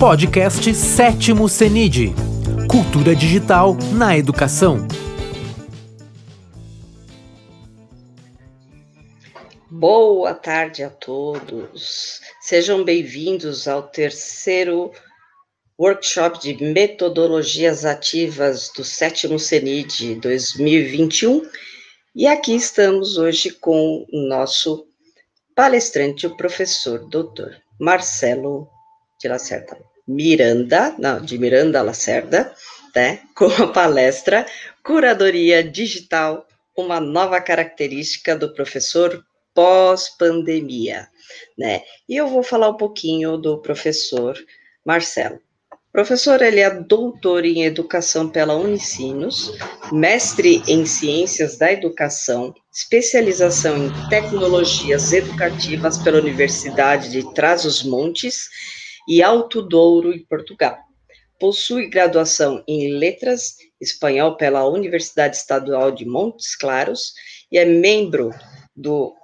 Podcast Sétimo CENID Cultura Digital na Educação. Boa tarde a todos. Sejam bem-vindos ao terceiro workshop de metodologias ativas do sétimo CENID 2021. E aqui estamos hoje com o nosso palestrante, o professor doutor Marcelo de Lacerda Miranda, não, de Miranda Lacerda, né, com a palestra Curadoria Digital, uma nova característica do professor pós-pandemia, né? E eu vou falar um pouquinho do professor Marcelo. Professor, ele é doutor em educação pela Unicinos, mestre em ciências da educação, especialização em tecnologias educativas pela Universidade de Trás-os-Montes e Alto Douro, em Portugal. Possui graduação em letras espanhol pela Universidade Estadual de Montes Claros e é membro do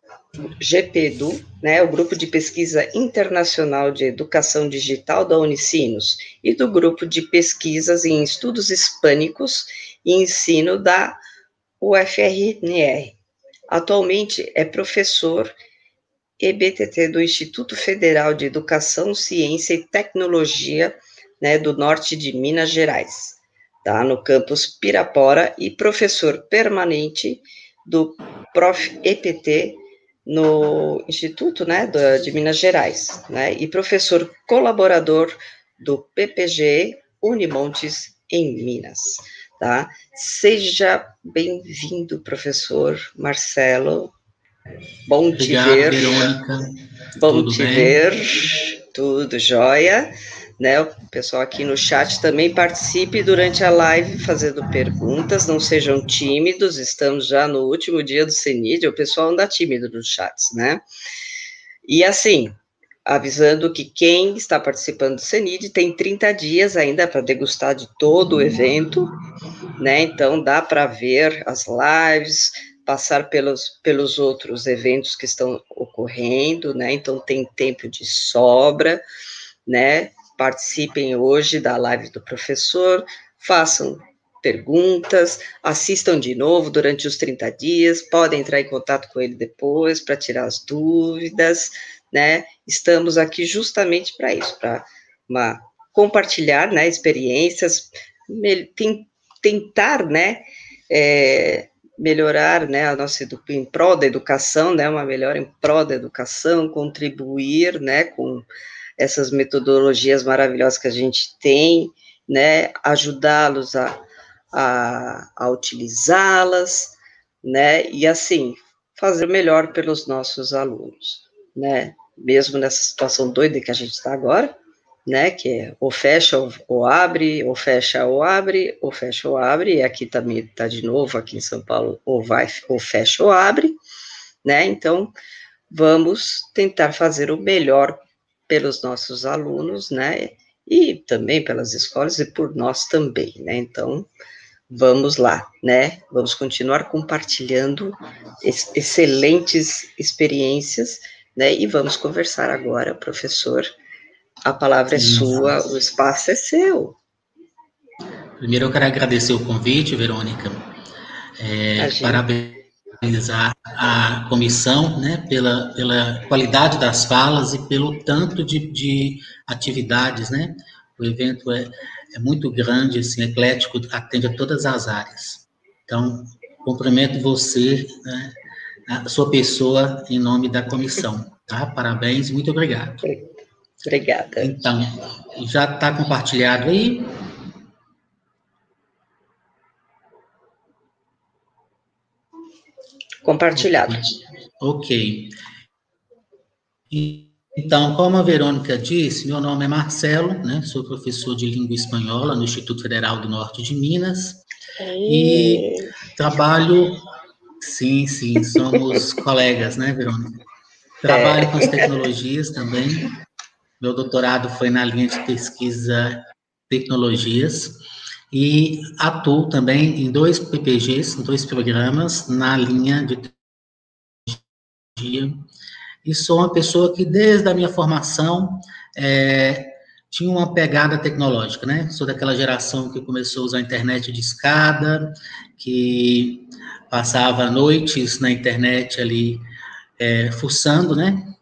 GPEDU, né, o Grupo de Pesquisa Internacional de Educação Digital da Unicinos, e do Grupo de Pesquisas em Estudos Hispânicos e Ensino da UFRNR. Atualmente é professor EBTT do Instituto Federal de Educação, Ciência e Tecnologia, né, do Norte de Minas Gerais, tá, no campus Pirapora, e professor permanente do Prof. EPT no Instituto né, de Minas Gerais, né, e professor colaborador do PPG Unimontes em Minas. Tá? Seja bem-vindo, professor Marcelo. Bom Obrigado, te ver. Verônica. Bom Tudo te bem? ver. Tudo jóia né? O pessoal aqui no chat também participe durante a live fazendo perguntas, não sejam tímidos, estamos já no último dia do CENID, o pessoal anda tímido nos chats, né? E assim, avisando que quem está participando do CENID tem 30 dias ainda para degustar de todo o evento, né? Então dá para ver as lives, passar pelos, pelos outros eventos que estão ocorrendo, né? Então tem tempo de sobra, né? participem hoje da live do professor, façam perguntas, assistam de novo durante os 30 dias, podem entrar em contato com ele depois para tirar as dúvidas, né? Estamos aqui justamente para isso, para compartilhar, né, experiências, tentar, né, é, melhorar, né, a nossa em prol da educação, né, uma melhora em prol da educação, contribuir, né, com essas metodologias maravilhosas que a gente tem, né, ajudá-los a, a, a utilizá-las, né, e assim, fazer melhor pelos nossos alunos, né, mesmo nessa situação doida que a gente está agora, né, que é ou fecha ou, abre, ou fecha ou abre, ou fecha ou abre, e aqui também está de novo, aqui em São Paulo, ou vai, ou fecha ou abre, né, então, vamos tentar fazer o melhor pelos nossos alunos, né, e também pelas escolas e por nós também, né, então, vamos lá, né, vamos continuar compartilhando ex excelentes experiências, né, e vamos conversar agora, professor, a palavra é sua, o espaço é seu. Primeiro eu quero agradecer o convite, Verônica, é, parabéns parabenizar a comissão né, pela, pela qualidade das falas e pelo tanto de, de atividades. Né? O evento é, é muito grande, assim, eclético, atende a todas as áreas. Então, cumprimento você, né, a sua pessoa, em nome da comissão. Tá? Parabéns, muito obrigado. Obrigada. Então, já está compartilhado aí. compartilhado. Ok. Então, como a Verônica disse, meu nome é Marcelo, né? Sou professor de língua espanhola no Instituto Federal do Norte de Minas. E trabalho. Sim, sim, somos colegas, né, Verônica? Trabalho é. com as tecnologias também. Meu doutorado foi na linha de pesquisa tecnologias e atuo também em dois PPGs, dois programas na linha de tecnologia. E sou uma pessoa que, desde a minha formação, é, tinha uma pegada tecnológica, né? Sou daquela geração que começou a usar a internet de escada, que passava noites na internet ali é, fuçando, né?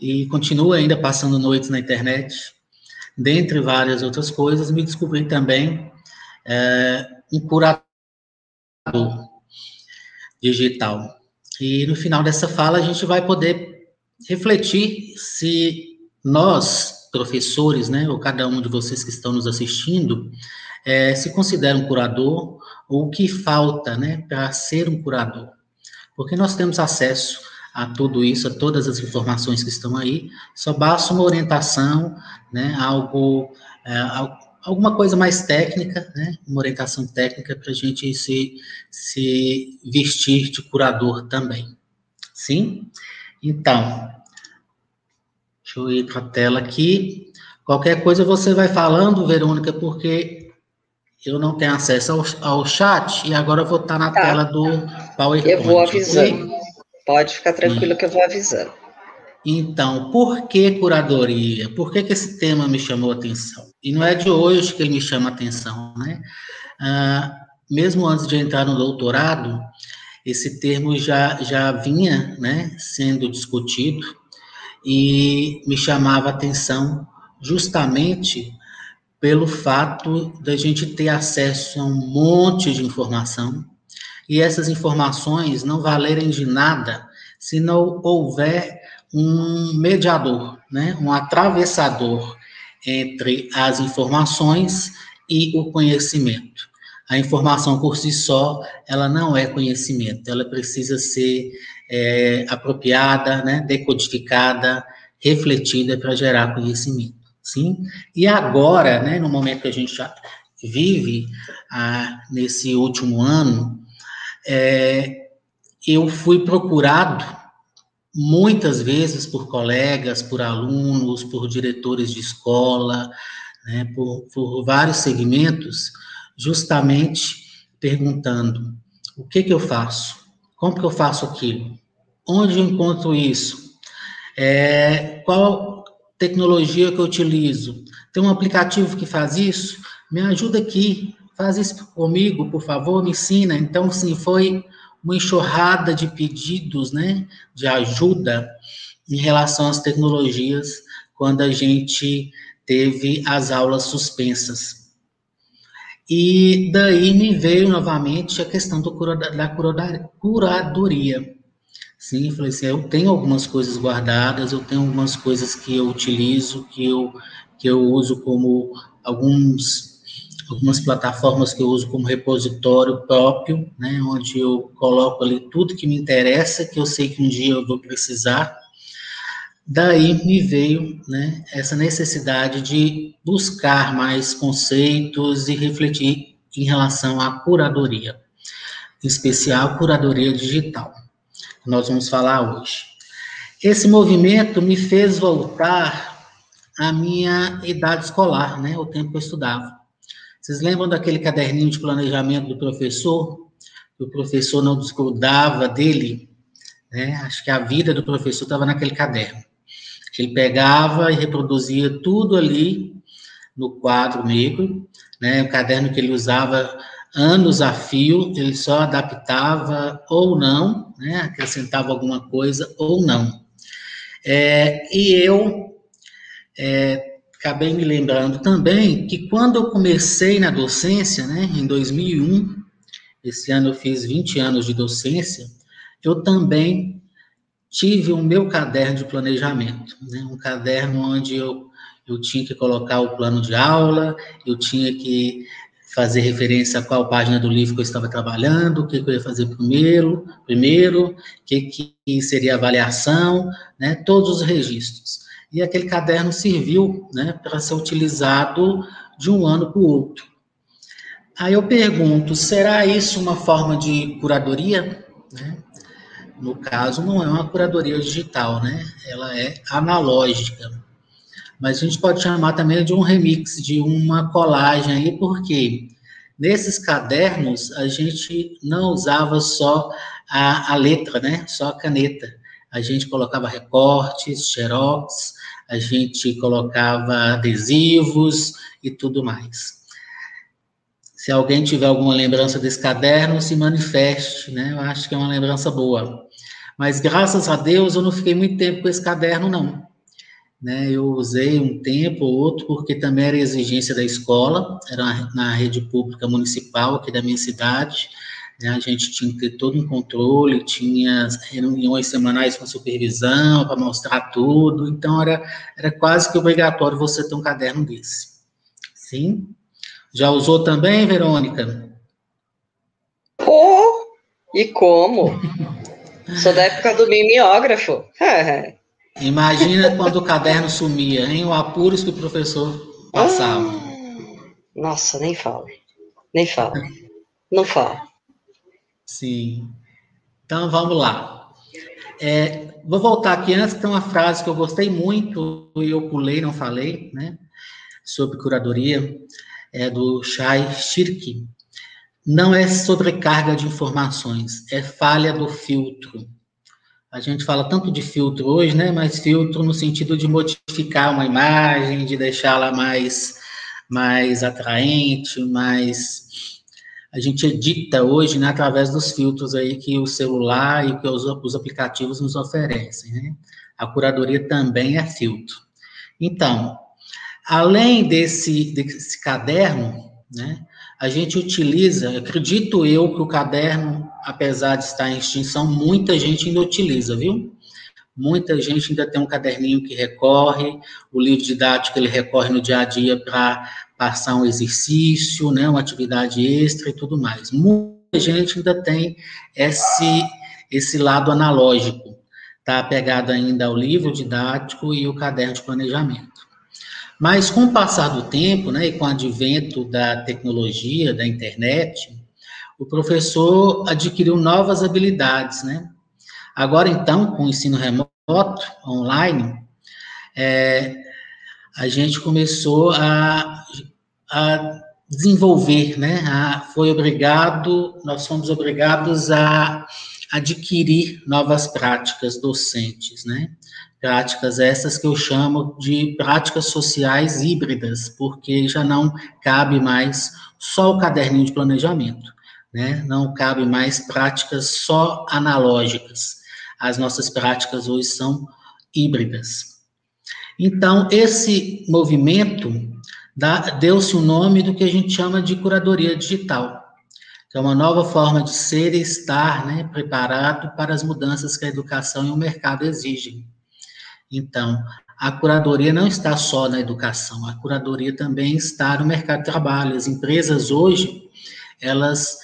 E continua ainda passando noites na internet, dentre várias outras coisas. Me descobri também é, um curador digital. E no final dessa fala a gente vai poder refletir se nós, professores, né, ou cada um de vocês que estão nos assistindo, é, se considera um curador ou o que falta, né, para ser um curador. Porque nós temos acesso a tudo isso, a todas as informações que estão aí, só basta uma orientação, né, algo, é, alguma coisa mais técnica, né, uma orientação técnica para a gente se, se vestir de curador também. Sim? Então, deixa eu ir para a tela aqui. Qualquer coisa você vai falando, Verônica, porque eu não tenho acesso ao, ao chat e agora eu vou estar na tá. tela do PowerPoint. Eu vou avisando. Okay? Pode ficar tranquilo que eu vou avisando. Então, por que curadoria? Por que, que esse tema me chamou a atenção? E não é de hoje que ele me chama a atenção, né? Ah, mesmo antes de entrar no doutorado, esse termo já, já vinha né, sendo discutido e me chamava a atenção justamente pelo fato da gente ter acesso a um monte de informação e essas informações não valerem de nada se não houver um mediador, né, um atravessador entre as informações e o conhecimento. A informação por si só, ela não é conhecimento, ela precisa ser é, apropriada, né, decodificada, refletida para gerar conhecimento, sim? E agora, né, no momento que a gente vive, ah, nesse último ano, é, eu fui procurado muitas vezes por colegas, por alunos, por diretores de escola, né, por, por vários segmentos, justamente perguntando: o que, que eu faço? Como que eu faço aquilo? Onde eu encontro isso? É, qual tecnologia que eu utilizo? Tem um aplicativo que faz isso? Me ajuda aqui, faz isso comigo, por favor, me ensina. Então, sim, foi uma enxurrada de pedidos, né, de ajuda em relação às tecnologias quando a gente teve as aulas suspensas. E daí me veio novamente a questão cura, da curadoria. Sim, falei assim, eu tenho algumas coisas guardadas, eu tenho algumas coisas que eu utilizo, que eu, que eu uso como alguns algumas plataformas que eu uso como repositório próprio, né, onde eu coloco ali tudo que me interessa, que eu sei que um dia eu vou precisar. Daí me veio né, essa necessidade de buscar mais conceitos e refletir em relação à curadoria, em especial curadoria digital, que nós vamos falar hoje. Esse movimento me fez voltar à minha idade escolar, né, o tempo que eu estudava. Vocês lembram daquele caderninho de planejamento do professor? Que o professor não desgrudava dele? Né? Acho que a vida do professor estava naquele caderno. Ele pegava e reproduzia tudo ali no quadro negro, né? O caderno que ele usava anos a fio, ele só adaptava ou não, né? Acrescentava alguma coisa ou não. É, e eu é, acabei me lembrando também que quando eu comecei na docência, né, em 2001, esse ano eu fiz 20 anos de docência, eu também tive o meu caderno de planejamento, né, um caderno onde eu, eu tinha que colocar o plano de aula, eu tinha que fazer referência a qual página do livro que eu estava trabalhando, o que, eu ia fazer primeiro, primeiro, o que, que seria avaliação, né, todos os registros e aquele caderno serviu né, para ser utilizado de um ano para o outro. Aí eu pergunto, será isso uma forma de curadoria? Né? No caso, não é uma curadoria digital, né? Ela é analógica. Mas a gente pode chamar também de um remix, de uma colagem aí, porque nesses cadernos a gente não usava só a, a letra, né? Só a caneta a gente colocava recortes, xerox, a gente colocava adesivos e tudo mais. Se alguém tiver alguma lembrança desse caderno, se manifeste, né? Eu acho que é uma lembrança boa. Mas graças a Deus eu não fiquei muito tempo com esse caderno, não. Né, eu usei um tempo ou outro, porque também era exigência da escola, era na rede pública municipal aqui da minha cidade, a gente tinha que ter todo um controle, tinha reuniões semanais com supervisão para mostrar tudo, então era, era quase que obrigatório você ter um caderno desse. Sim? Já usou também, Verônica? Oh, e como? Sou da época do mimeógrafo. Imagina quando o caderno sumia, hein? O apuros que o professor passava. Ah, nossa, nem fala. Nem fala. Não fala. Sim. Então vamos lá. É, vou voltar aqui antes, tem uma frase que eu gostei muito, e eu pulei, não falei, né? Sobre curadoria, é do Shai Shirky. Não é sobrecarga de informações, é falha do filtro. A gente fala tanto de filtro hoje, né? Mas filtro no sentido de modificar uma imagem, de deixá-la mais, mais atraente, mais. A gente edita hoje, né, através dos filtros aí que o celular e que os, os aplicativos nos oferecem, né? A curadoria também é filtro. Então, além desse, desse caderno, né? A gente utiliza, acredito eu que o caderno, apesar de estar em extinção, muita gente ainda utiliza, viu? Muita gente ainda tem um caderninho que recorre, o livro didático ele recorre no dia a dia para passar um exercício, né, uma atividade extra e tudo mais. Muita gente ainda tem esse, esse lado analógico, tá apegado ainda ao livro didático e o caderno de planejamento. Mas com o passar do tempo, né, e com o advento da tecnologia, da internet, o professor adquiriu novas habilidades, né? Agora, então, com o ensino remoto, online, é, a gente começou a, a desenvolver, né? A, foi obrigado, nós fomos obrigados a adquirir novas práticas docentes, né? Práticas essas que eu chamo de práticas sociais híbridas, porque já não cabe mais só o caderninho de planejamento, né? Não cabe mais práticas só analógicas. As nossas práticas hoje são híbridas. Então, esse movimento deu-se o nome do que a gente chama de curadoria digital, que é uma nova forma de ser e estar né, preparado para as mudanças que a educação e o mercado exigem. Então, a curadoria não está só na educação, a curadoria também está no mercado de trabalho. As empresas hoje, elas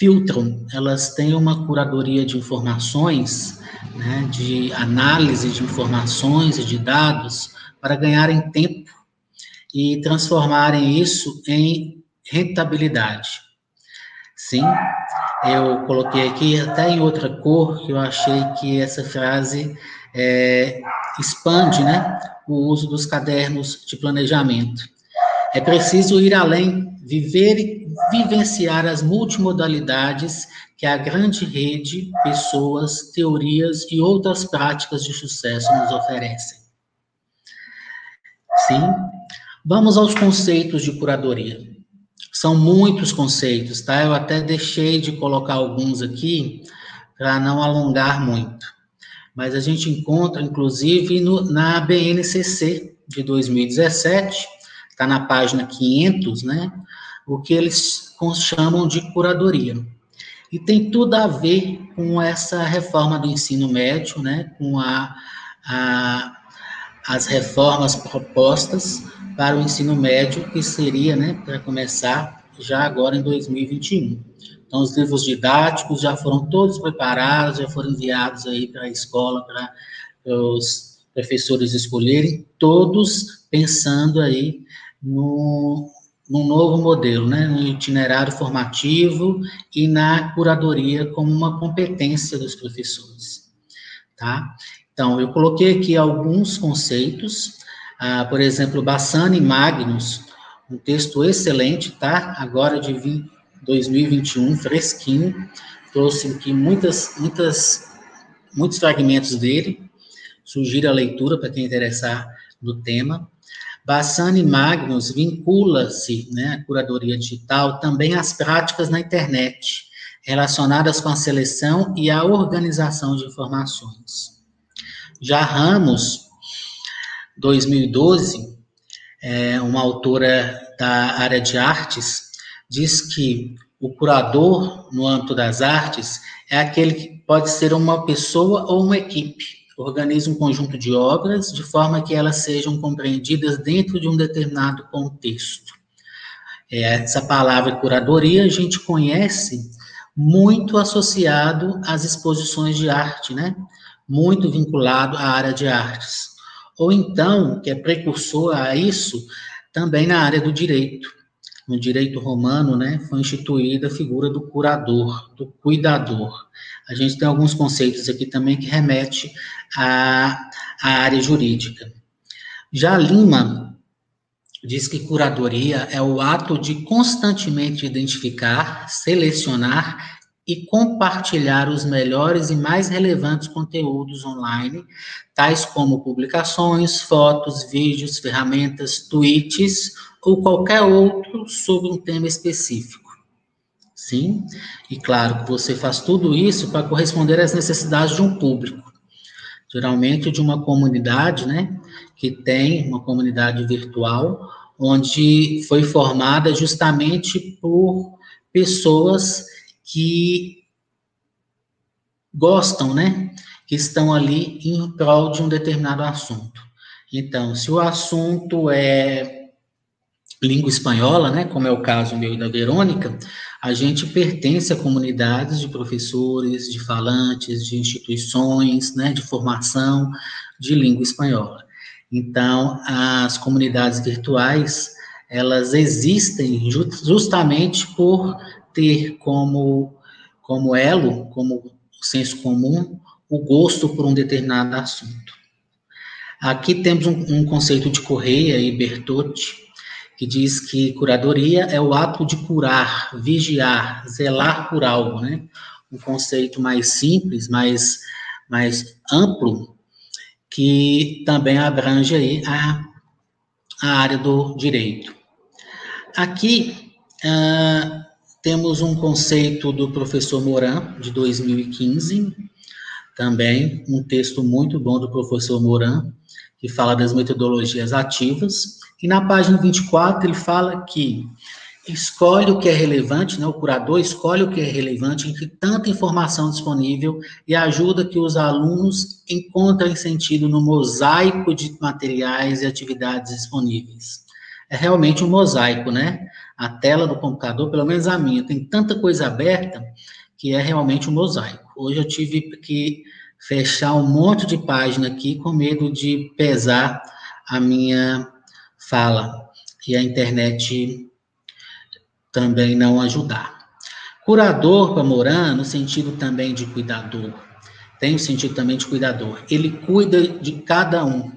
filtram, elas têm uma curadoria de informações, né, de análise de informações e de dados para ganharem tempo e transformarem isso em rentabilidade. Sim, eu coloquei aqui até em outra cor, que eu achei que essa frase é, expande né, o uso dos cadernos de planejamento. É preciso ir além, viver e vivenciar as multimodalidades que a grande rede, pessoas, teorias e outras práticas de sucesso nos oferecem. Sim, vamos aos conceitos de curadoria. São muitos conceitos, tá? Eu até deixei de colocar alguns aqui para não alongar muito mas a gente encontra, inclusive, no, na BNCC de 2017, está na página 500, né, o que eles chamam de curadoria. E tem tudo a ver com essa reforma do ensino médio, né, com a, a as reformas propostas para o ensino médio, que seria, né, para começar já agora em 2021. Então, os livros didáticos já foram todos preparados, já foram enviados aí para a escola, para os professores escolherem, todos pensando aí no, num novo modelo, né, no itinerário formativo e na curadoria como uma competência dos professores, tá? Então, eu coloquei aqui alguns conceitos, ah, por exemplo, Bassani Magnus, um texto excelente, tá? Agora de 20, 2021, fresquinho, trouxe aqui muitas, muitas muitos fragmentos dele, sugiro a leitura para quem interessar no tema. Bassani Magnus vincula-se, né, a curadoria digital, também às práticas na internet, relacionadas com a seleção e a organização de informações. Já Ramos, 2012, é, uma autora da área de artes, diz que o curador no âmbito das artes é aquele que pode ser uma pessoa ou uma equipe, organiza um conjunto de obras de forma que elas sejam compreendidas dentro de um determinado contexto. É, essa palavra curadoria a gente conhece muito associado às exposições de arte, né? Muito vinculado à área de artes. Ou então, que é precursor a isso, também na área do direito. No direito romano, né, foi instituída a figura do curador, do cuidador. A gente tem alguns conceitos aqui também que remete à, à área jurídica. Já Lima diz que curadoria é o ato de constantemente identificar, selecionar e compartilhar os melhores e mais relevantes conteúdos online, tais como publicações, fotos, vídeos, ferramentas, tweets ou qualquer outro sobre um tema específico. Sim, e claro você faz tudo isso para corresponder às necessidades de um público, geralmente de uma comunidade, né, que tem uma comunidade virtual, onde foi formada justamente por pessoas que gostam, né, que estão ali em prol de um determinado assunto. Então, se o assunto é língua espanhola, né, como é o caso meu e da Verônica, a gente pertence a comunidades de professores, de falantes, de instituições, né, de formação de língua espanhola. Então, as comunidades virtuais, elas existem justamente por ter como, como elo, como senso comum, o gosto por um determinado assunto. Aqui temos um, um conceito de Correia e Bertotti, que diz que curadoria é o ato de curar, vigiar, zelar por algo, né? Um conceito mais simples, mais, mais amplo, que também abrange aí a, a área do direito. Aqui uh, temos um conceito do professor Moran, de 2015, também um texto muito bom do professor Moran, que fala das metodologias ativas, e na página 24 ele fala que escolhe o que é relevante, né, o curador escolhe o que é relevante entre tanta informação disponível e ajuda que os alunos encontrem sentido no mosaico de materiais e atividades disponíveis. É realmente um mosaico, né? A tela do computador, pelo menos a minha, tem tanta coisa aberta que é realmente um mosaico. Hoje eu tive que fechar um monte de página aqui com medo de pesar a minha fala e a internet também não ajudar. Curador para Moran, no sentido também de cuidador, tem o sentido também de cuidador. Ele cuida de cada um,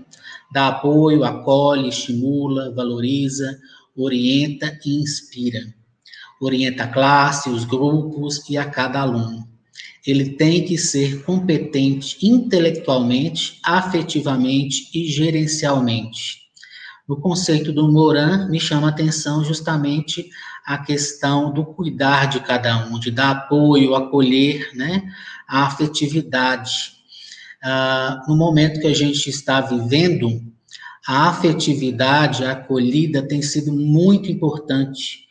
dá apoio, acolhe, estimula, valoriza, orienta e inspira. Orienta a classe, os grupos e a cada aluno. Ele tem que ser competente intelectualmente, afetivamente e gerencialmente no conceito do Moran, me chama a atenção justamente a questão do cuidar de cada um, de dar apoio, acolher, né, a afetividade. Ah, no momento que a gente está vivendo, a afetividade, a acolhida tem sido muito importante,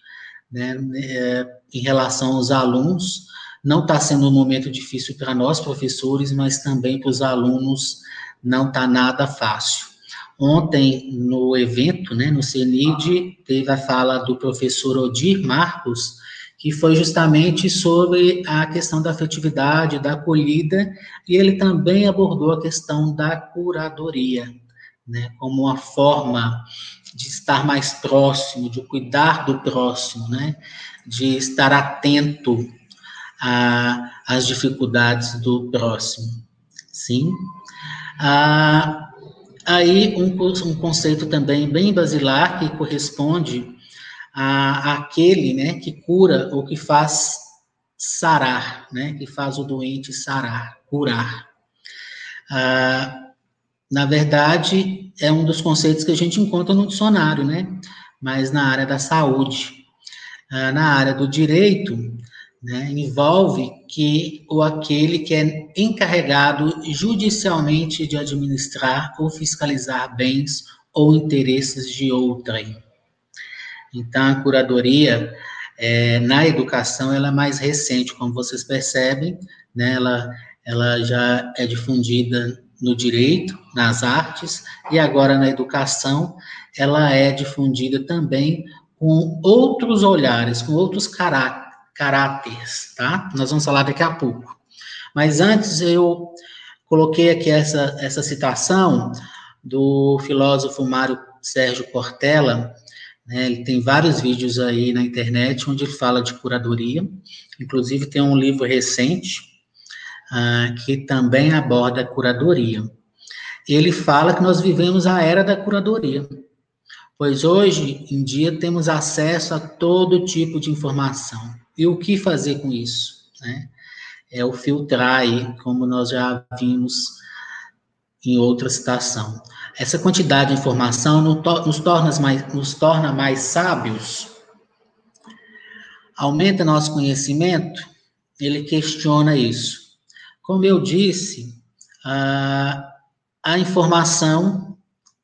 né, é, em relação aos alunos. Não está sendo um momento difícil para nós, professores, mas também para os alunos não está nada fácil. Ontem, no evento, né, no CENID, teve a fala do professor Odir Marcos, que foi justamente sobre a questão da afetividade, da acolhida, e ele também abordou a questão da curadoria, né, como uma forma de estar mais próximo, de cuidar do próximo, né, de estar atento às dificuldades do próximo. Sim. Ah, Aí, um, um conceito também bem basilar, que corresponde a, aquele né, que cura ou que faz sarar, né, que faz o doente sarar, curar. ah, na verdade, é um dos conceitos que a gente encontra no dicionário, né? Mas na área da saúde. Ah, na área do direito, né, envolve que ou aquele que é encarregado judicialmente de administrar ou fiscalizar bens ou interesses de outrem. Então, a curadoria é, na educação ela é mais recente, como vocês percebem, né, ela, ela já é difundida no direito, nas artes, e agora na educação, ela é difundida também com outros olhares, com outros cará caráteres, tá? Nós vamos falar daqui a pouco. Mas antes eu coloquei aqui essa, essa citação do filósofo Mário Sérgio Cortella, né, ele tem vários vídeos aí na internet onde ele fala de curadoria, inclusive tem um livro recente uh, que também aborda curadoria. Ele fala que nós vivemos a era da curadoria pois hoje em dia temos acesso a todo tipo de informação. E o que fazer com isso? Né? É o filtrar aí, como nós já vimos em outra citação. Essa quantidade de informação nos torna mais, nos torna mais sábios, aumenta nosso conhecimento, ele questiona isso. Como eu disse, a, a informação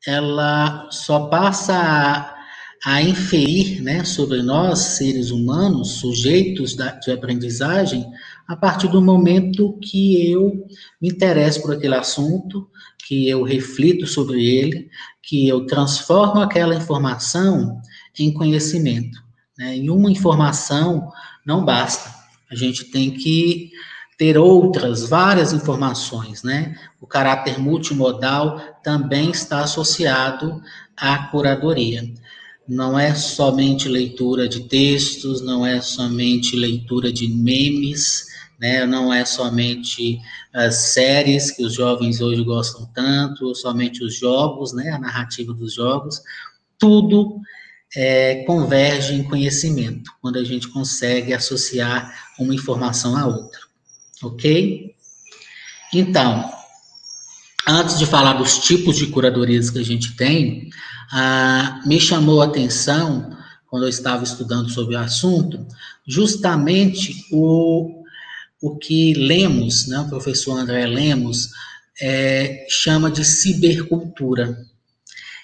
ela só passa a, a inferir né, sobre nós, seres humanos, sujeitos da, de aprendizagem, a partir do momento que eu me interesso por aquele assunto, que eu reflito sobre ele, que eu transformo aquela informação em conhecimento. Né? E uma informação não basta. A gente tem que ter outras, várias informações, né? O caráter multimodal também está associado à curadoria. Não é somente leitura de textos, não é somente leitura de memes, né? Não é somente as séries que os jovens hoje gostam tanto, ou somente os jogos, né? A narrativa dos jogos. Tudo é, converge em conhecimento, quando a gente consegue associar uma informação à outra. Ok? Então, antes de falar dos tipos de curadorias que a gente tem, ah, me chamou a atenção, quando eu estava estudando sobre o assunto, justamente o, o que Lemos, né, o professor André Lemos, é, chama de cibercultura.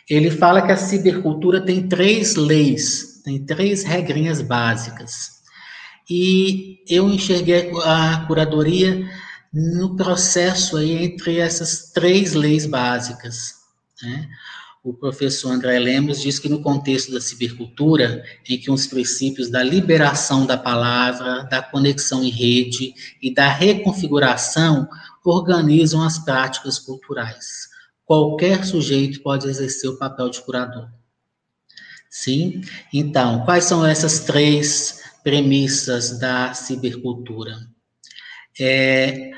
Ele fala que a cibercultura tem três leis, tem três regrinhas básicas e eu enxerguei a curadoria no processo aí entre essas três leis básicas. Né? O professor André Lemos diz que no contexto da cibercultura, em que os princípios da liberação da palavra, da conexão em rede e da reconfiguração organizam as práticas culturais. Qualquer sujeito pode exercer o papel de curador. Sim? Então, quais são essas três premissas da cibercultura. É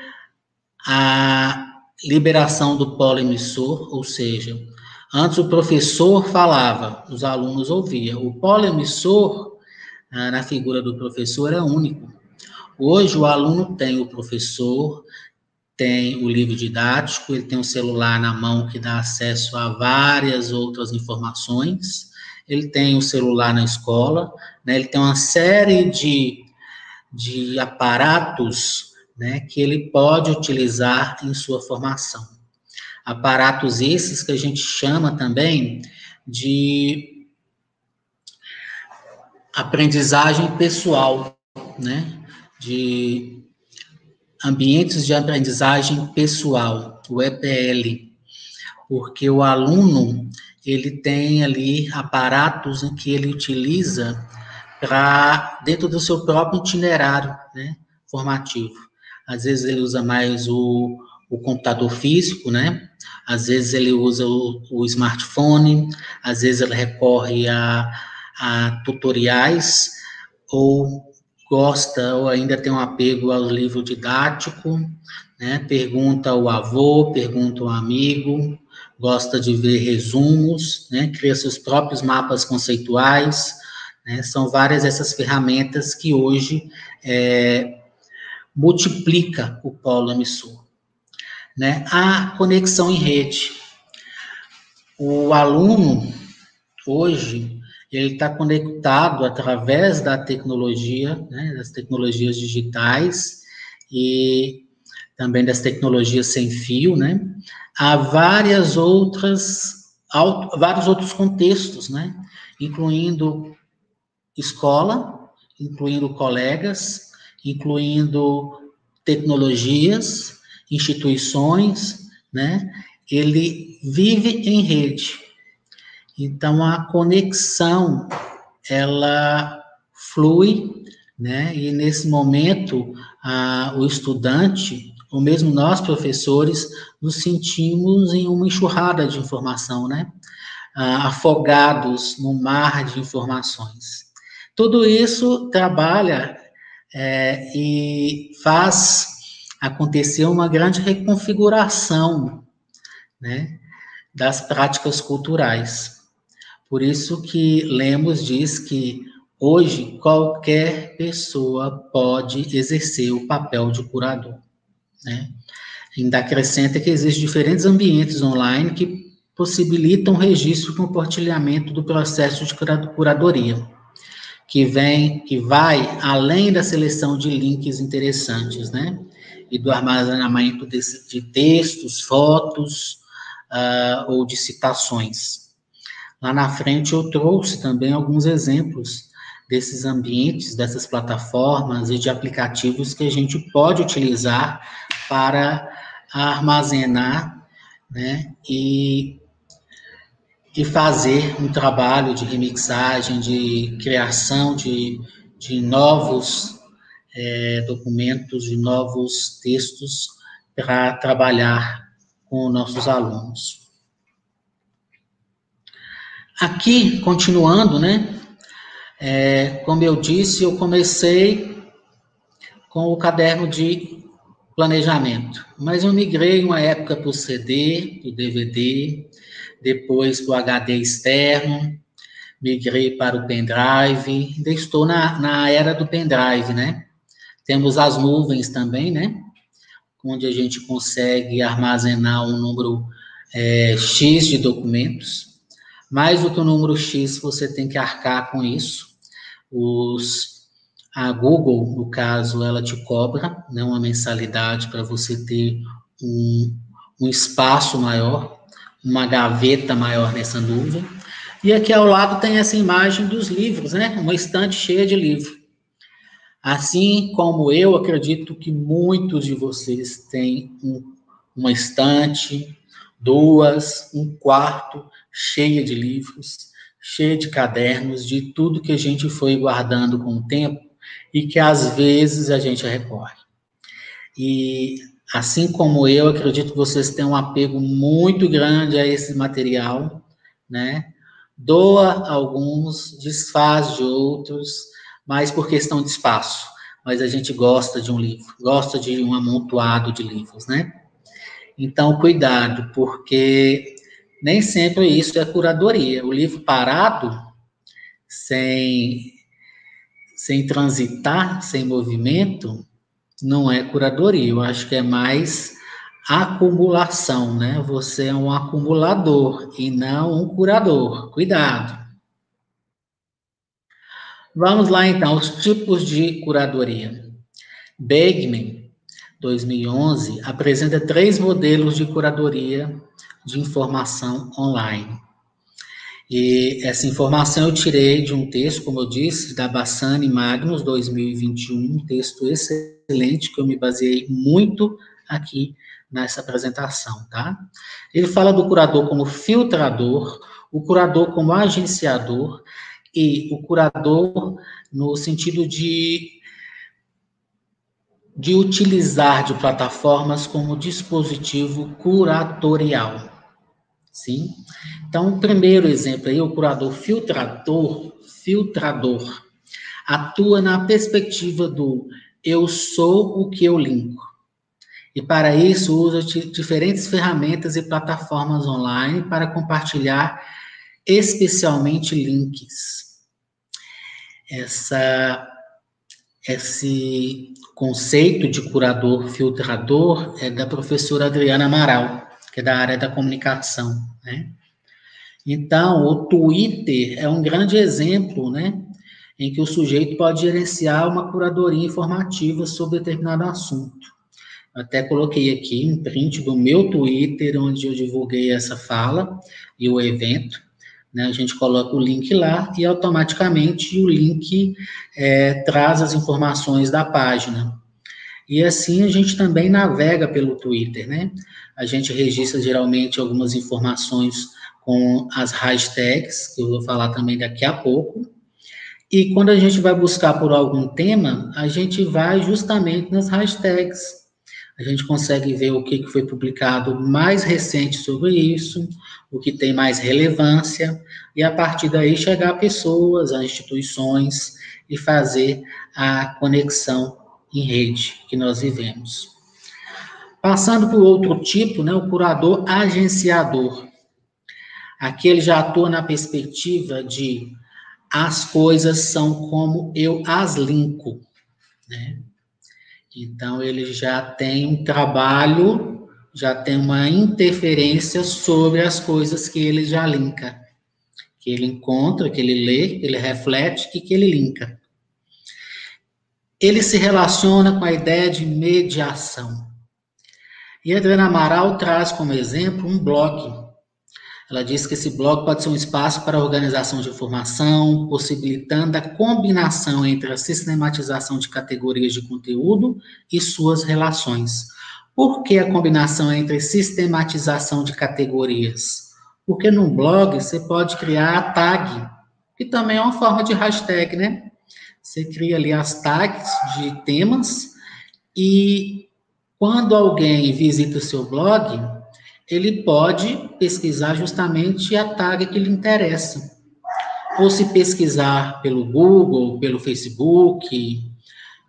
a liberação do polo emissor, ou seja, antes o professor falava, os alunos ouviam. O polo emissor, ah, na figura do professor, é único. Hoje o aluno tem o professor, tem o livro didático, ele tem um celular na mão que dá acesso a várias outras informações, ele tem o celular na escola, né, ele tem uma série de, de aparatos né, que ele pode utilizar em sua formação. Aparatos esses que a gente chama também de aprendizagem pessoal, né, de ambientes de aprendizagem pessoal, o EPL, porque o aluno ele tem ali aparatos em que ele utiliza para dentro do seu próprio itinerário né, formativo. Às vezes ele usa mais o, o computador físico, né? Às vezes ele usa o, o smartphone, às vezes ele recorre a, a tutoriais ou gosta ou ainda tem um apego ao livro didático, né? Pergunta ao avô, pergunta ao amigo, gosta de ver resumos, né? Cria seus próprios mapas conceituais, né? São várias essas ferramentas que hoje é, multiplica o polo emissor. né, a conexão em rede. O aluno, hoje, ele está conectado através da tecnologia, né, das tecnologias digitais e também das tecnologias sem fio, né, a várias outras, vários outros contextos, né, incluindo escola, incluindo colegas, incluindo tecnologias, instituições, né? Ele vive em rede. Então a conexão ela flui, né? E nesse momento a, o estudante, ou mesmo nós professores, nos sentimos em uma enxurrada de informação, né? afogados no mar de informações. Tudo isso trabalha é, e faz acontecer uma grande reconfiguração né, das práticas culturais. Por isso que Lemos diz que hoje qualquer pessoa pode exercer o papel de curador. Né? Ainda acrescenta que existem diferentes ambientes online que possibilitam registro e compartilhamento do processo de curadoria, que vem, que vai além da seleção de links interessantes, né? E do armazenamento de, de textos, fotos uh, ou de citações. Lá na frente eu trouxe também alguns exemplos desses ambientes, dessas plataformas e de aplicativos que a gente pode utilizar para armazenar né, e e fazer um trabalho de remixagem, de criação de, de novos é, documentos, de novos textos para trabalhar com nossos alunos. Aqui, continuando, né? É, como eu disse, eu comecei com o caderno de planejamento, mas eu migrei uma época para o CD, para o DVD, depois para o HD externo, migrei para o pendrive, ainda estou na, na era do pendrive, né? Temos as nuvens também, né? Onde a gente consegue armazenar um número é, X de documentos. Mais do que o número X, você tem que arcar com isso. Os, a Google, no caso, ela te cobra né, uma mensalidade para você ter um, um espaço maior uma gaveta maior nessa nuvem. E aqui ao lado tem essa imagem dos livros, né? Uma estante cheia de livro. Assim como eu acredito que muitos de vocês têm um, uma estante, duas, um quarto cheia de livros, cheia de cadernos, de tudo que a gente foi guardando com o tempo e que às vezes a gente recorre. E Assim como eu, acredito que vocês têm um apego muito grande a esse material, né? Doa alguns, desfaz de outros, mas por questão de espaço. Mas a gente gosta de um livro, gosta de um amontoado de livros, né? Então, cuidado, porque nem sempre isso é curadoria. O livro parado, sem, sem transitar, sem movimento, não é curadoria, eu acho que é mais acumulação, né? Você é um acumulador e não um curador. Cuidado. Vamos lá então, os tipos de curadoria. Begman, 2011, apresenta três modelos de curadoria de informação online. E essa informação eu tirei de um texto, como eu disse, da Bassani Magnus, 2021, um texto excelente que eu me baseei muito aqui nessa apresentação, tá? Ele fala do curador como filtrador, o curador como agenciador e o curador no sentido de de utilizar de plataformas como dispositivo curatorial. Sim? Então, o primeiro exemplo aí, o curador filtrador, filtrador, atua na perspectiva do eu sou o que eu linko. E para isso usa diferentes ferramentas e plataformas online para compartilhar especialmente links. Essa esse conceito de curador filtrador é da professora Adriana Amaral, que é da área da comunicação, né? Então, o Twitter é um grande exemplo, né, em que o sujeito pode gerenciar uma curadoria informativa sobre determinado assunto. Até coloquei aqui um print do meu Twitter, onde eu divulguei essa fala e o evento. Né? A gente coloca o link lá e automaticamente o link é, traz as informações da página. E assim a gente também navega pelo Twitter, né? A gente registra geralmente algumas informações com as hashtags, que eu vou falar também daqui a pouco. E quando a gente vai buscar por algum tema, a gente vai justamente nas hashtags. A gente consegue ver o que foi publicado mais recente sobre isso, o que tem mais relevância, e a partir daí chegar a pessoas, a instituições e fazer a conexão em rede que nós vivemos. Passando por outro tipo, né, o curador agenciador. Aqui ele já atua na perspectiva de as coisas são como eu as linko, né? Então ele já tem um trabalho, já tem uma interferência sobre as coisas que ele já linka, que ele encontra, que ele lê, que ele reflete e que ele linka. Ele se relaciona com a ideia de mediação. E a Adriana Amaral traz como exemplo um blog ela diz que esse blog pode ser um espaço para organização de informação, possibilitando a combinação entre a sistematização de categorias de conteúdo e suas relações. Por que a combinação entre sistematização de categorias? Porque no blog você pode criar a tag, que também é uma forma de hashtag, né? Você cria ali as tags de temas e quando alguém visita o seu blog, ele pode pesquisar justamente a tag que lhe interessa. Ou se pesquisar pelo Google, pelo Facebook,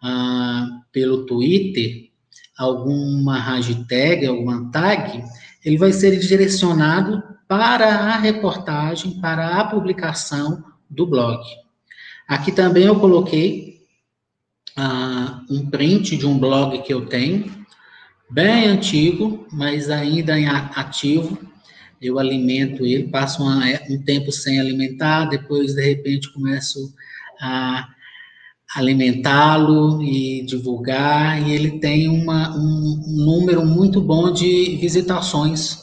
ah, pelo Twitter, alguma hashtag, alguma tag, ele vai ser direcionado para a reportagem, para a publicação do blog. Aqui também eu coloquei ah, um print de um blog que eu tenho, bem antigo, mas ainda em ativo. Eu alimento ele, passo uma, é, um tempo sem alimentar, depois, de repente, começo a alimentá-lo e divulgar, e ele tem uma, um, um número muito bom de visitações.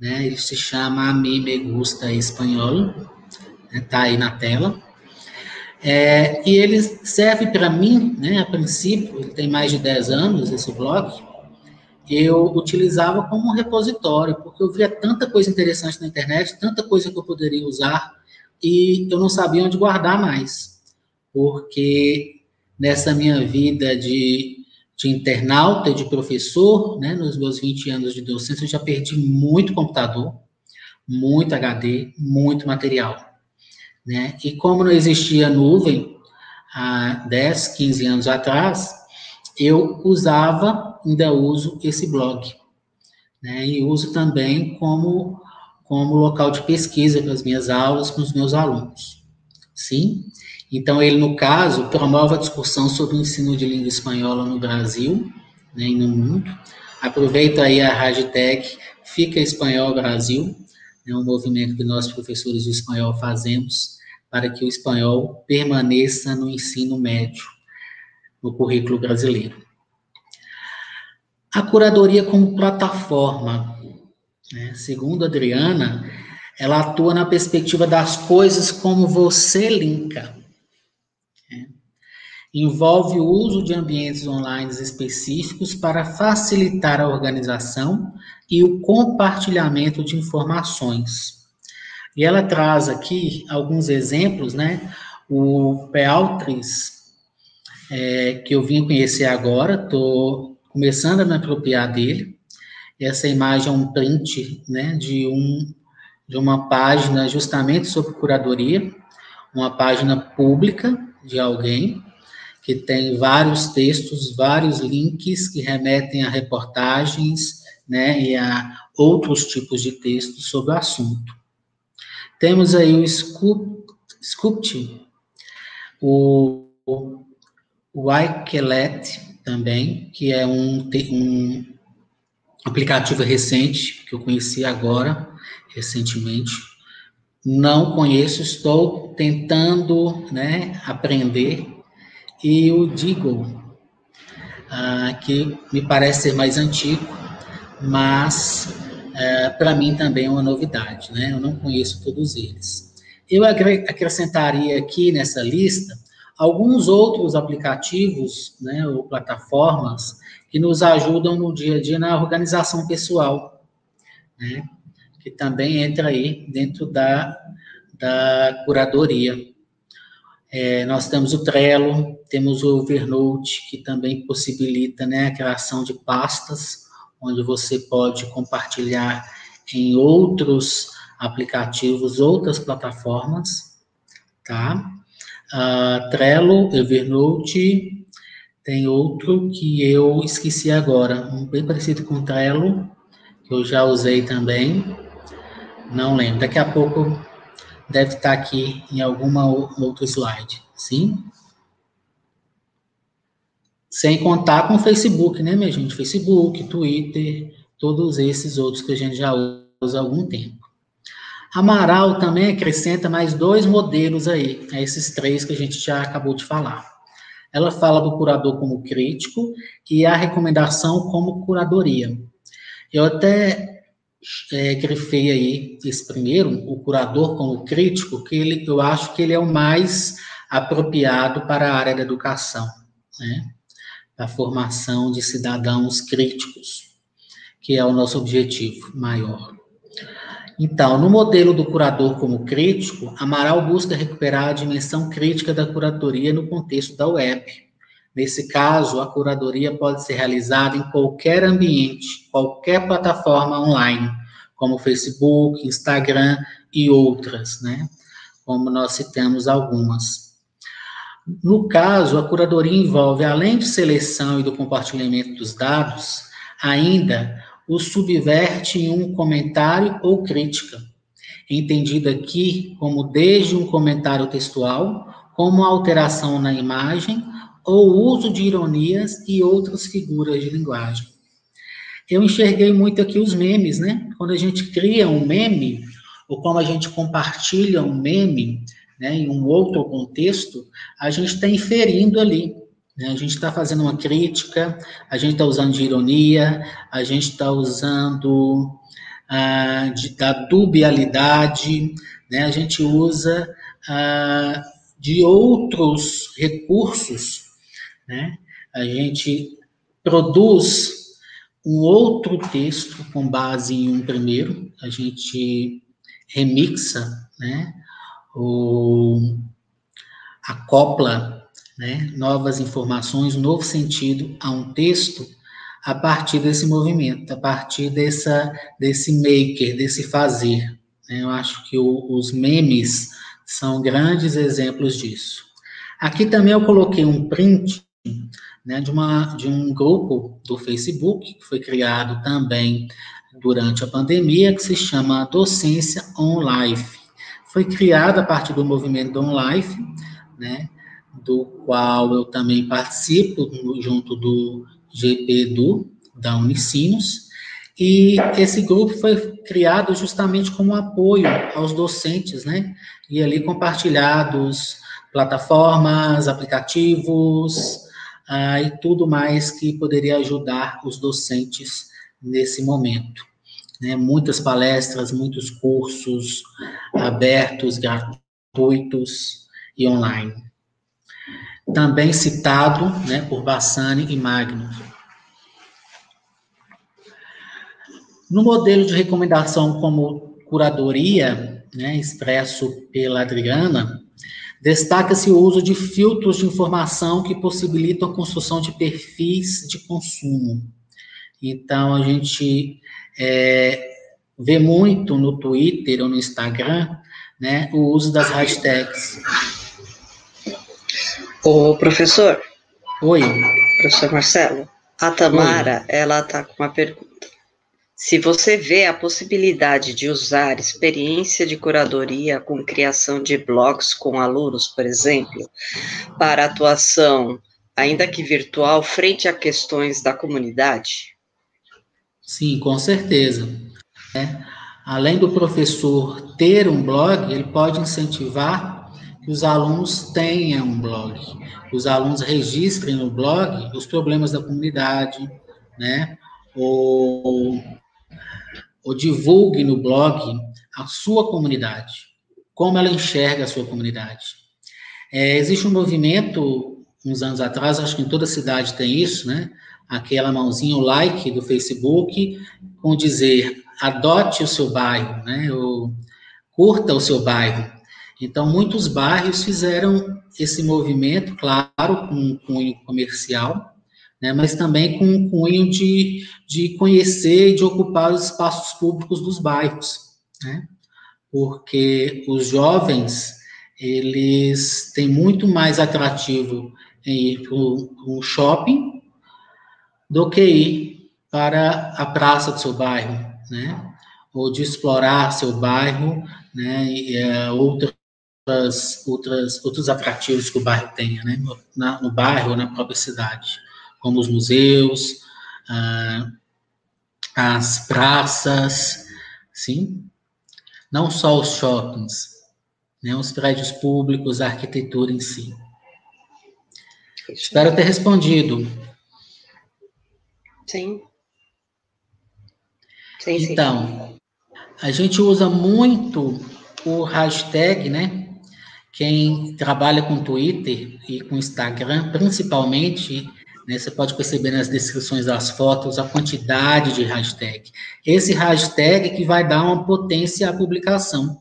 Né? Ele se chama A Me Gusta Espanhol, está né? Tá aí na tela. É, e ele serve para mim, né, a princípio, ele tem mais de 10 anos, esse blog, eu utilizava como um repositório, porque eu via tanta coisa interessante na internet, tanta coisa que eu poderia usar, e eu não sabia onde guardar mais. Porque nessa minha vida de, de internauta e de professor, né, nos meus 20 anos de docência, eu já perdi muito computador, muito HD, muito material. Né? E como não existia nuvem há 10, 15 anos atrás, eu usava, ainda uso esse blog, né? E uso também como, como local de pesquisa para as minhas aulas, com os meus alunos. Sim? Então, ele, no caso, promove a discussão sobre o ensino de língua espanhola no Brasil né, e no mundo. Aproveita aí a hashtag Fica Espanhol Brasil, é um movimento que nós, professores de espanhol, fazemos para que o espanhol permaneça no ensino médio no currículo brasileiro. A curadoria como plataforma, né? segundo Adriana, ela atua na perspectiva das coisas como você linka. Né? Envolve o uso de ambientes online específicos para facilitar a organização e o compartilhamento de informações. E ela traz aqui alguns exemplos, né? O Pealtris é, que eu vim conhecer agora, estou começando a me apropriar dele. Essa imagem é um print né, de, um, de uma página justamente sobre curadoria, uma página pública de alguém, que tem vários textos, vários links que remetem a reportagens né, e a outros tipos de textos sobre o assunto. Temos aí o Sculpt, o o iQuelet também, que é um, um aplicativo recente, que eu conheci agora, recentemente. Não conheço, estou tentando né, aprender. E o Deagle, ah, que me parece ser mais antigo, mas é, para mim também é uma novidade, né? Eu não conheço todos eles. Eu acrescentaria aqui nessa lista alguns outros aplicativos, né, ou plataformas que nos ajudam no dia a dia na organização pessoal, né, que também entra aí dentro da, da curadoria. É, nós temos o Trello, temos o Evernote, que também possibilita né, a criação de pastas, onde você pode compartilhar em outros aplicativos, outras plataformas, tá? Uh, Trello, Evernote, tem outro que eu esqueci agora, um bem parecido com Trello, que eu já usei também, não lembro. Daqui a pouco deve estar aqui em alguma outro slide, sim? Sem contar com o Facebook, né, minha gente? Facebook, Twitter, todos esses outros que a gente já usa há algum tempo. Amaral também acrescenta mais dois modelos aí, a esses três que a gente já acabou de falar. Ela fala do curador como crítico e a recomendação como curadoria. Eu até é, grifei aí esse primeiro, o curador como crítico, que ele, eu acho que ele é o mais apropriado para a área da educação, né? a formação de cidadãos críticos, que é o nosso objetivo maior. Então, no modelo do curador como crítico, Amaral busca recuperar a dimensão crítica da curadoria no contexto da web. Nesse caso, a curadoria pode ser realizada em qualquer ambiente, qualquer plataforma online, como Facebook, Instagram e outras, né? Como nós citamos algumas. No caso, a curadoria envolve, além de seleção e do compartilhamento dos dados, ainda o subverte em um comentário ou crítica, entendido aqui como desde um comentário textual, como alteração na imagem ou uso de ironias e outras figuras de linguagem. Eu enxerguei muito aqui os memes, né? Quando a gente cria um meme, ou quando a gente compartilha um meme, né, em um outro contexto, a gente está inferindo ali? A gente está fazendo uma crítica, a gente está usando de ironia, a gente está usando ah, de, da dubialidade, né? a gente usa ah, de outros recursos, né? a gente produz um outro texto com base em um primeiro, a gente remixa, né? O, acopla né, novas informações, um novo sentido a um texto a partir desse movimento, a partir dessa, desse maker, desse fazer. Né? Eu acho que o, os memes são grandes exemplos disso. Aqui também eu coloquei um print né, de, uma, de um grupo do Facebook, que foi criado também durante a pandemia, que se chama Docência On Life. Foi criado a partir do movimento On Life, né, do qual eu também participo junto do GPDU, da Unicinos, e esse grupo foi criado justamente como apoio aos docentes, né? E ali compartilhados plataformas, aplicativos ah, e tudo mais que poderia ajudar os docentes nesse momento. Né? Muitas palestras, muitos cursos abertos, gratuitos e online também citado né, por Bassani e Magno. No modelo de recomendação como curadoria, né, expresso pela Adriana, destaca-se o uso de filtros de informação que possibilitam a construção de perfis de consumo. Então, a gente é, vê muito no Twitter ou no Instagram né, o uso das hashtags Ô, professor. Oi. Professor Marcelo. A Tamara, Oi. ela está com uma pergunta. Se você vê a possibilidade de usar experiência de curadoria com criação de blogs com alunos, por exemplo, para atuação ainda que virtual, frente a questões da comunidade? Sim, com certeza. É. Além do professor ter um blog, ele pode incentivar que os alunos tenham um blog, que os alunos registrem no blog os problemas da comunidade, né? Ou, ou divulgue no blog a sua comunidade, como ela enxerga a sua comunidade. É, existe um movimento, uns anos atrás, acho que em toda cidade tem isso, né? Aquela mãozinha, o like do Facebook, com dizer adote o seu bairro, né? Ou curta o seu bairro. Então, muitos bairros fizeram esse movimento, claro, com um cunho comercial, né, mas também com um cunho de, de conhecer e de ocupar os espaços públicos dos bairros, né? Porque os jovens, eles têm muito mais atrativo em ir para um shopping do que ir para a praça do seu bairro, né? Ou de explorar seu bairro, né? E, é, outras, outras, outros atrativos que o bairro tenha, né? No, na, no bairro ou na própria cidade, como os museus, ah, as praças, sim? Não só os shoppings, né? Os prédios públicos, a arquitetura em si. Espero ter respondido. Sim. Sim, então, a gente usa muito o hashtag, né? Quem trabalha com Twitter e com Instagram, principalmente, né, você pode perceber nas descrições das fotos a quantidade de hashtag. Esse hashtag que vai dar uma potência à publicação.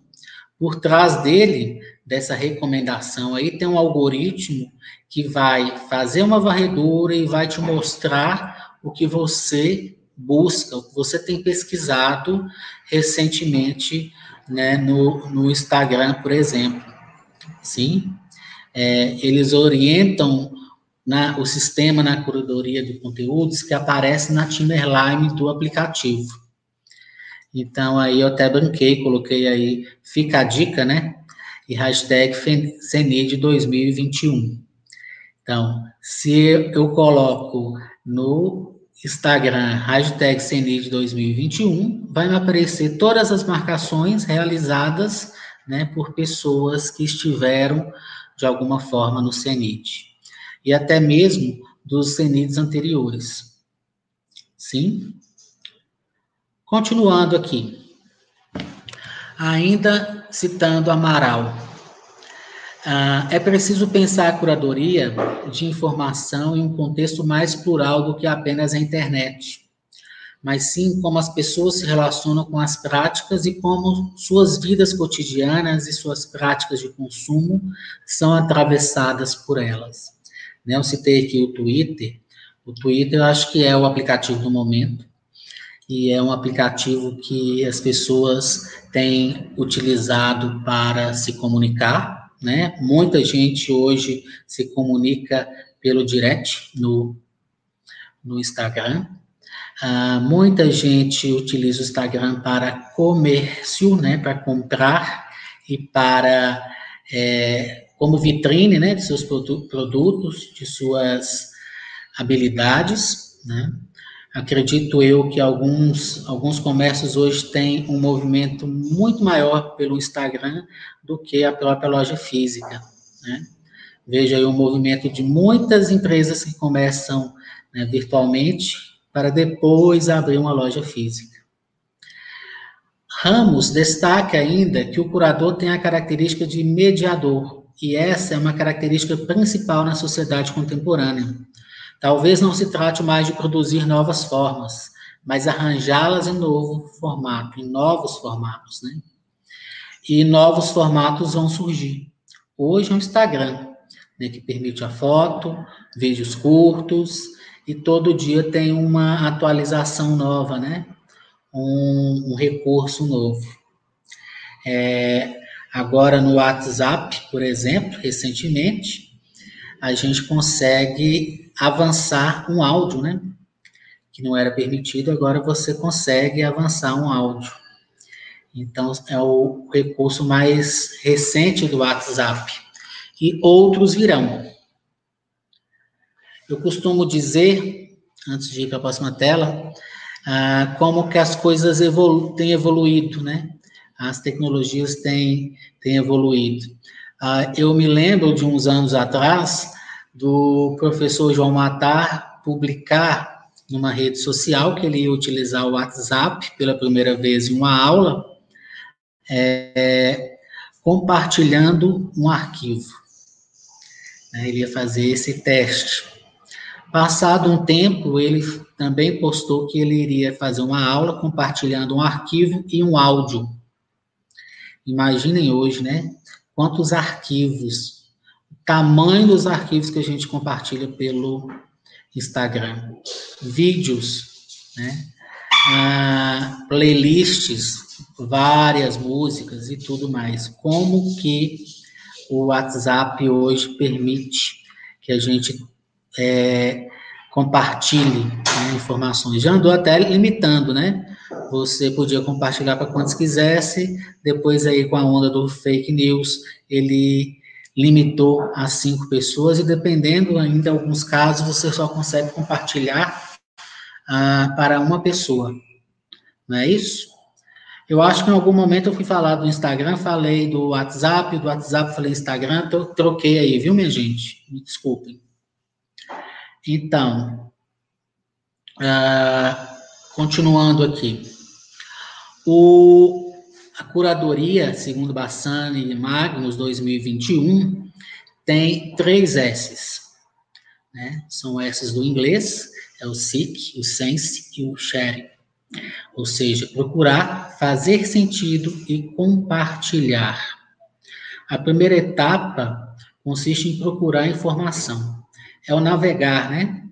Por trás dele, dessa recomendação aí, tem um algoritmo que vai fazer uma varredura e vai te mostrar o que você busca, o que você tem pesquisado recentemente né, no, no Instagram, por exemplo. Sim? É, eles orientam na, o sistema na curadoria de conteúdos que aparece na timeline do aplicativo. Então, aí eu até banquei, coloquei aí, fica a dica, né? E hashtag CENID 2021. Então, se eu coloco no Instagram, hashtag CENID 2021, vai me aparecer todas as marcações realizadas né, por pessoas que estiveram de alguma forma no CENID. E até mesmo dos CENIDs anteriores. Sim? Continuando aqui. Ainda citando Amaral. Ah, é preciso pensar a curadoria de informação em um contexto mais plural do que apenas a internet, mas sim como as pessoas se relacionam com as práticas e como suas vidas cotidianas e suas práticas de consumo são atravessadas por elas. Né, eu citei aqui o Twitter. O Twitter eu acho que é o aplicativo do momento e é um aplicativo que as pessoas têm utilizado para se comunicar né? Muita gente hoje se comunica pelo direct no, no Instagram. Uh, muita gente utiliza o Instagram para comércio, né? Para comprar e para é, como vitrine, né? De seus produtos, de suas habilidades, né? Acredito eu que alguns, alguns comércios hoje têm um movimento muito maior pelo Instagram do que a própria loja física. Né? Vejo aí o um movimento de muitas empresas que começam né, virtualmente para depois abrir uma loja física. Ramos destaca ainda que o curador tem a característica de mediador, e essa é uma característica principal na sociedade contemporânea. Talvez não se trate mais de produzir novas formas, mas arranjá-las em novo formato, em novos formatos, né? E novos formatos vão surgir. Hoje é o Instagram, né, que permite a foto, vídeos curtos, e todo dia tem uma atualização nova, né? Um, um recurso novo. É, agora no WhatsApp, por exemplo, recentemente, a gente consegue avançar um áudio, né? Que não era permitido, agora você consegue avançar um áudio. Então, é o recurso mais recente do WhatsApp. E outros virão. Eu costumo dizer, antes de ir para a próxima tela, ah, como que as coisas evolu têm evoluído, né? As tecnologias têm, têm evoluído. Ah, eu me lembro de uns anos atrás do professor João Matar publicar numa rede social que ele ia utilizar o WhatsApp pela primeira vez em uma aula, é, compartilhando um arquivo. Né, ele ia fazer esse teste. Passado um tempo, ele também postou que ele iria fazer uma aula compartilhando um arquivo e um áudio. Imaginem hoje, né? Quantos arquivos, o tamanho dos arquivos que a gente compartilha pelo Instagram, vídeos, né? Ah, playlists, várias músicas e tudo mais. Como que o WhatsApp hoje permite que a gente é, compartilhe né, informações. Já andou até limitando, né? Você podia compartilhar para quantos quisesse, depois aí com a onda do fake news, ele limitou a cinco pessoas e dependendo ainda em alguns casos você só consegue compartilhar ah, para uma pessoa, não é isso? Eu acho que em algum momento eu fui falar do Instagram, falei do WhatsApp, do WhatsApp falei Instagram, troquei aí, viu, minha gente? Me desculpem. Então, uh, continuando aqui. O, a curadoria, segundo Bassani e Magnus 2021, tem três S's. Né? São S's do inglês, é o seek, o sense e o sharing. Ou seja, procurar fazer sentido e compartilhar. A primeira etapa consiste em procurar informação é o navegar, né?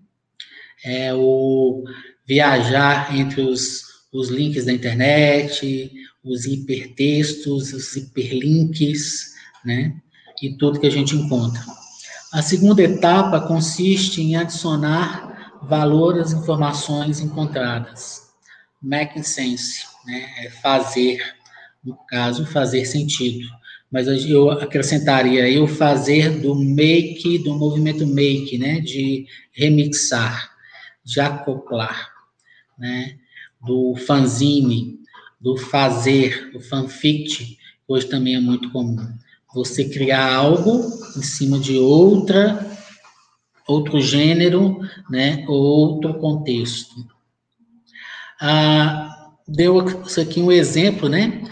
É o viajar entre os, os links da internet, os hipertextos, os hiperlinks, né? E tudo que a gente encontra. A segunda etapa consiste em adicionar valor às informações encontradas. Making sense, né? É fazer, no caso, fazer sentido mas eu acrescentaria o fazer do make, do movimento make, né, de remixar, de acoplar, né, do fanzine, do fazer, do fanfict, hoje também é muito comum. Você criar algo em cima de outra, outro gênero, né, outro contexto. Ah, deu isso aqui um exemplo, né,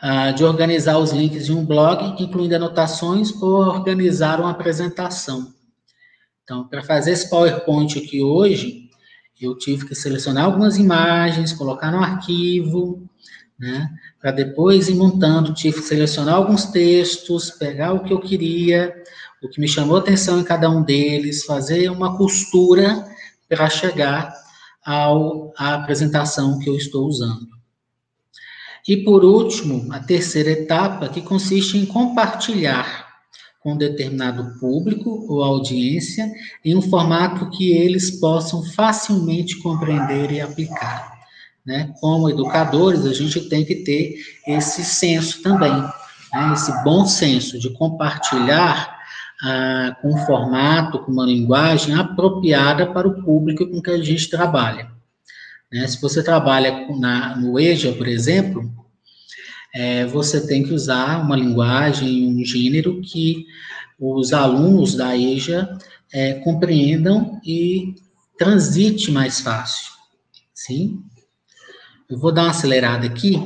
ah, de organizar os links de um blog, incluindo anotações, ou organizar uma apresentação. Então, para fazer esse PowerPoint aqui hoje, eu tive que selecionar algumas imagens, colocar no arquivo, né? Para depois ir montando, tive que selecionar alguns textos, pegar o que eu queria, o que me chamou atenção em cada um deles, fazer uma costura para chegar ao, à apresentação que eu estou usando. E por último, a terceira etapa, que consiste em compartilhar com determinado público ou audiência em um formato que eles possam facilmente compreender e aplicar. Né? Como educadores, a gente tem que ter esse senso também, né? esse bom senso de compartilhar ah, com um formato, com uma linguagem apropriada para o público com que a gente trabalha. Né? Se você trabalha na, no EJA, por exemplo, é, você tem que usar uma linguagem, um gênero que os alunos da EJA é, compreendam e transite mais fácil, sim? Eu vou dar uma acelerada aqui,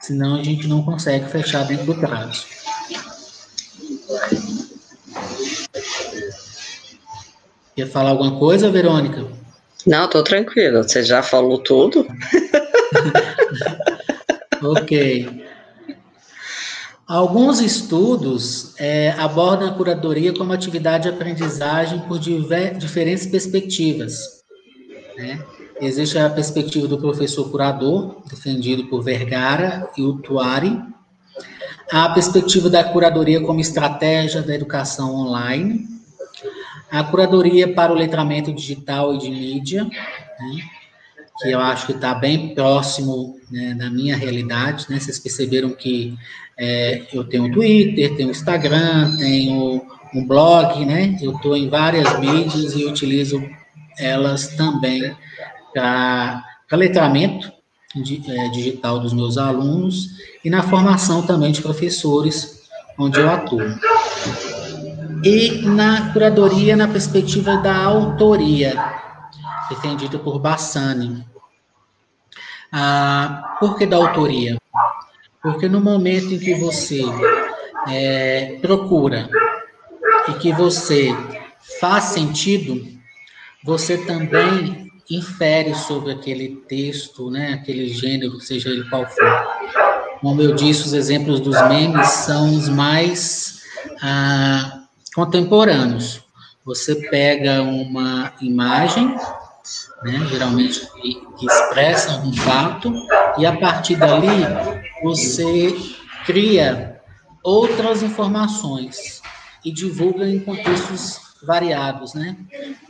senão a gente não consegue fechar dentro do prazo. Quer falar alguma coisa, Verônica? Não, estou tranquila. Você já falou tudo? ok. Alguns estudos é, abordam a curadoria como atividade de aprendizagem por diver, diferentes perspectivas. Né? Existe a perspectiva do professor curador, defendido por Vergara e Utuari, a perspectiva da curadoria como estratégia da educação online, a curadoria para o letramento digital e de mídia, né? que eu acho que está bem próximo né, da minha realidade, né? Vocês perceberam que é, eu tenho Twitter, tenho Instagram, tenho um blog, né? Eu estou em várias mídias e utilizo elas também para letramento é, digital dos meus alunos e na formação também de professores, onde eu atuo. E na curadoria, na perspectiva da autoria, defendida por Bassani. Ah, por que da autoria? Porque no momento em que você é, procura e que você faz sentido, você também infere sobre aquele texto, né, aquele gênero, seja ele qual for. Como eu disse, os exemplos dos memes são os mais ah, contemporâneos. Você pega uma imagem, né, geralmente que, expressa um fato, e a partir dali você cria outras informações e divulga em contextos variados, né?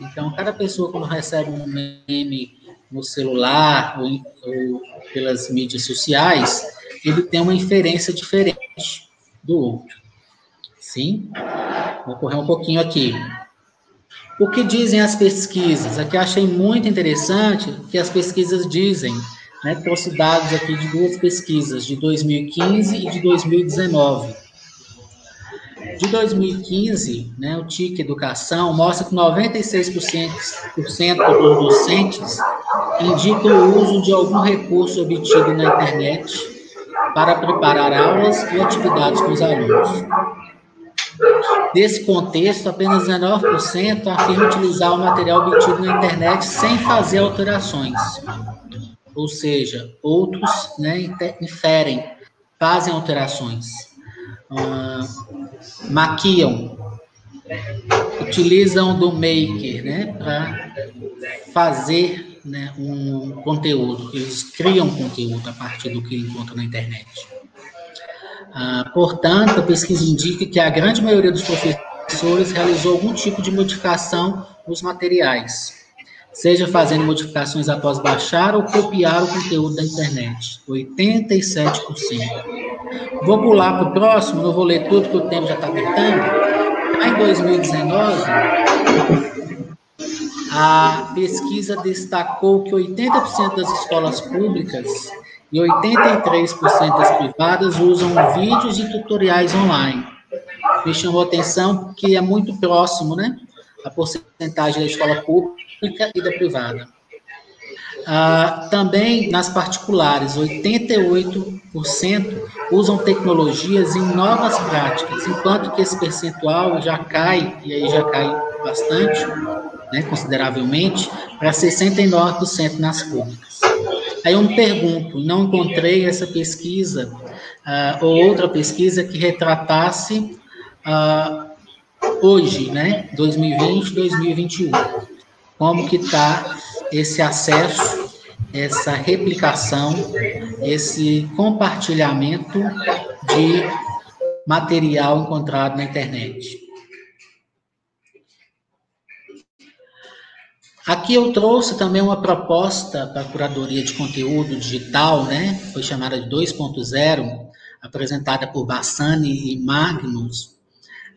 Então, cada pessoa quando recebe um meme no celular ou, ou pelas mídias sociais, ele tem uma inferência diferente do outro. Sim? Vou correr um pouquinho aqui. O que dizem as pesquisas? Aqui achei muito interessante que as pesquisas dizem, né, trouxe dados aqui de duas pesquisas, de 2015 e de 2019 de 2015, né, o TIC Educação mostra que 96% dos docentes indicam o uso de algum recurso obtido na internet para preparar aulas e atividades com os alunos. Nesse contexto, apenas 19% afirma utilizar o material obtido na internet sem fazer alterações. Ou seja, outros né, inferem, fazem alterações. Uh, maquiam, utilizam do maker, né, para fazer né, um conteúdo. Eles criam conteúdo a partir do que encontram na internet. Ah, portanto, a pesquisa indica que a grande maioria dos professores realizou algum tipo de modificação nos materiais, seja fazendo modificações após baixar ou copiar o conteúdo da internet, 87%. Vou pular para o próximo, não vou ler tudo, porque o tempo já está apertando. Em 2019, a pesquisa destacou que 80% das escolas públicas e 83% das privadas usam vídeos e tutoriais online. Me chamou a atenção que é muito próximo, né? A porcentagem da escola pública e da privada. Ah, também nas particulares, 88% usam tecnologias em novas práticas, enquanto que esse percentual já cai, e aí já cai bastante, né, consideravelmente, para 69% nas públicas. Aí eu me pergunto, não encontrei essa pesquisa uh, ou outra pesquisa que retratasse uh, hoje, né, 2020, 2021, como que está esse acesso, essa replicação, esse compartilhamento de material encontrado na internet. Aqui eu trouxe também uma proposta para a curadoria de conteúdo digital, né? Foi chamada de 2.0, apresentada por Bassani e Magnus,